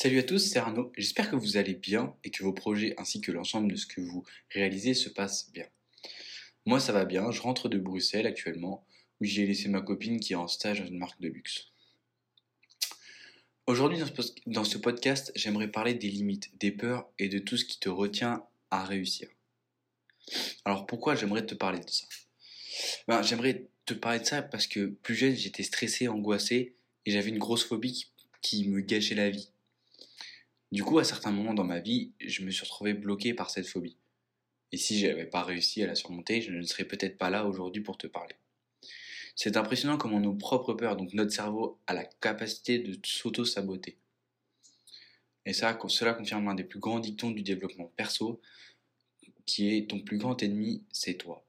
Salut à tous, c'est Arnaud. J'espère que vous allez bien et que vos projets ainsi que l'ensemble de ce que vous réalisez se passent bien. Moi ça va bien, je rentre de Bruxelles actuellement où j'ai laissé ma copine qui est en stage dans une marque de luxe. Aujourd'hui dans ce podcast, j'aimerais parler des limites, des peurs et de tout ce qui te retient à réussir. Alors pourquoi j'aimerais te parler de ça? Ben, J'aimerais te parler de ça parce que plus jeune j'étais stressé, angoissé et j'avais une grosse phobie qui me gâchait la vie. Du coup, à certains moments dans ma vie, je me suis retrouvé bloqué par cette phobie. Et si j'avais pas réussi à la surmonter, je ne serais peut-être pas là aujourd'hui pour te parler. C'est impressionnant comment nos propres peurs, donc notre cerveau, a la capacité de s'auto-saboter. Et ça, cela confirme l'un des plus grands dictons du développement perso, qui est ton plus grand ennemi, c'est toi.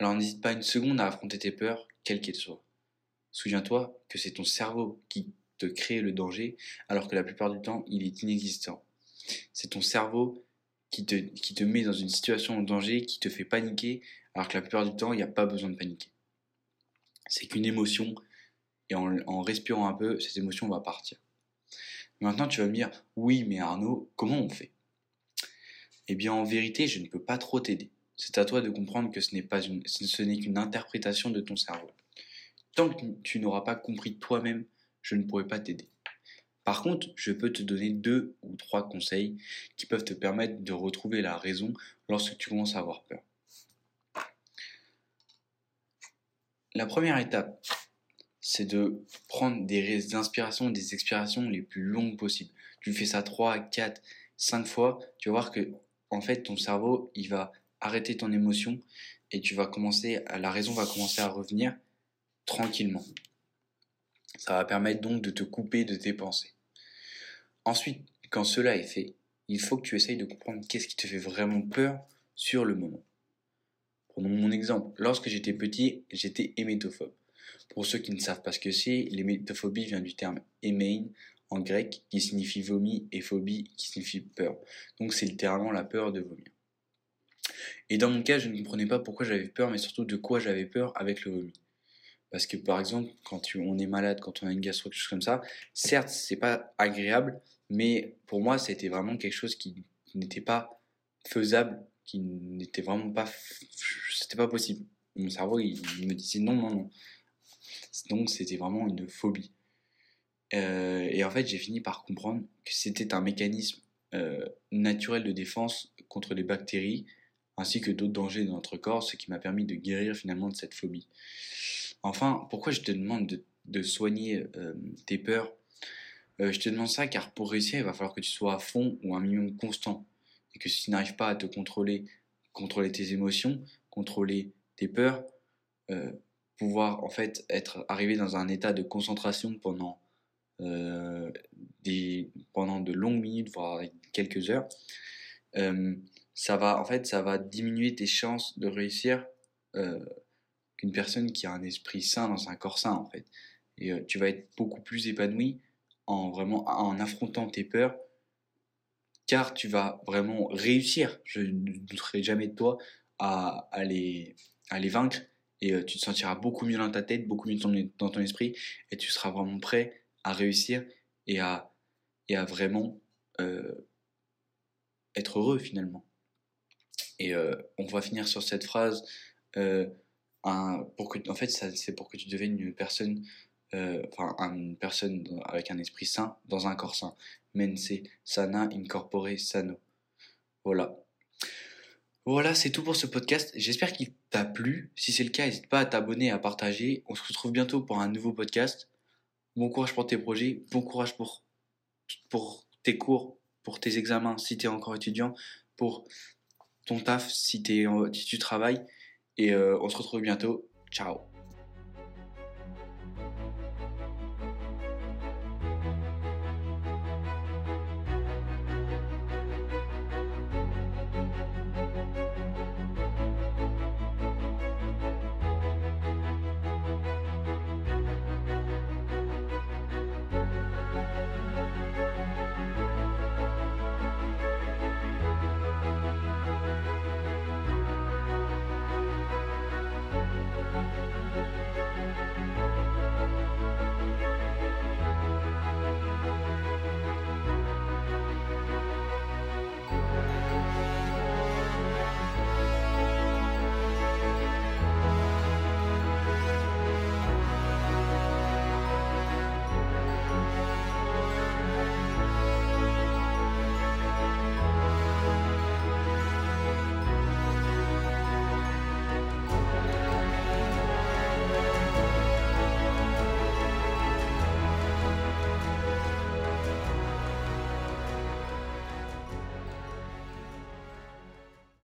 Alors n'hésite pas une seconde à affronter tes peurs, quelles qu'elles soient. Souviens-toi que c'est ton cerveau qui te crée le danger, alors que la plupart du temps, il est inexistant. C'est ton cerveau qui te, qui te met dans une situation de danger, qui te fait paniquer, alors que la plupart du temps, il n'y a pas besoin de paniquer. C'est qu'une émotion, et en, en respirant un peu, cette émotion va partir. Maintenant, tu vas me dire, oui, mais Arnaud, comment on fait? Eh bien, en vérité, je ne peux pas trop t'aider. C'est à toi de comprendre que ce n'est pas une, ce n'est qu'une interprétation de ton cerveau. Tant que tu n'auras pas compris toi-même je ne pourrai pas t'aider. Par contre, je peux te donner deux ou trois conseils qui peuvent te permettre de retrouver la raison lorsque tu commences à avoir peur. La première étape, c'est de prendre des inspirations, des expirations les plus longues possibles. Tu fais ça 3, 4, 5 fois, tu vas voir que en fait ton cerveau, il va arrêter ton émotion et tu vas commencer la raison va commencer à revenir tranquillement. Ça va permettre donc de te couper de tes pensées. Ensuite, quand cela est fait, il faut que tu essayes de comprendre qu'est-ce qui te fait vraiment peur sur le moment. Prenons mon exemple. Lorsque j'étais petit, j'étais hémétophobe. Pour ceux qui ne savent pas ce que c'est, l'hémétophobie vient du terme hémein en grec qui signifie vomi et phobie qui signifie peur. Donc c'est littéralement la peur de vomir. Et dans mon cas, je ne comprenais pas pourquoi j'avais peur, mais surtout de quoi j'avais peur avec le vomi. Parce que par exemple, quand on est malade, quand on a une gastro, quelque chose comme ça, certes, c'est pas agréable, mais pour moi, c'était vraiment quelque chose qui n'était pas faisable, qui n'était vraiment pas, c'était pas possible. Mon cerveau, il, me disait non, non, non. Donc, c'était vraiment une phobie. Euh, et en fait, j'ai fini par comprendre que c'était un mécanisme euh, naturel de défense contre les bactéries, ainsi que d'autres dangers dans notre corps, ce qui m'a permis de guérir finalement de cette phobie. Enfin, pourquoi je te demande de, soigner euh, tes peurs? Euh, Je te demande ça car pour réussir, il va falloir que tu sois à fond ou un minimum constant. Et que si tu n'arrives pas à te contrôler, contrôler tes émotions, contrôler tes peurs, euh, pouvoir en fait être arrivé dans un état de concentration pendant, des, pendant de longues minutes, voire quelques heures, ça va en fait ça va diminuer tes chances de réussir qu'une personne qui a un esprit sain dans un corps sain en fait. Et euh, tu vas être beaucoup plus épanoui en vraiment en affrontant tes peurs, car tu vas vraiment réussir. Je ne douterai jamais de toi à, les, à les vaincre et euh, tu te sentiras beaucoup mieux dans ta tête, beaucoup mieux dans ton, esprit et tu seras vraiment prêt à réussir et à, et à vraiment euh, être heureux finalement. Et on va finir sur cette phrase pour que, en fait, c'est pour que tu deviennes une personne, euh, une personne avec un esprit sain dans un corps sain. Mense sana incorpore sano. Voilà. Voilà, c'est tout pour ce podcast. J'espère qu'il t'a plu. Si c'est le cas, n'hésite pas à t'abonner, à partager. On se retrouve bientôt pour un nouveau podcast. Bon courage pour tes projets, bon courage pour, pour tes cours, pour tes examens si tu es encore étudiant, pour ton taf si, es, si tu travailles. Et euh, on se retrouve bientôt. Ciao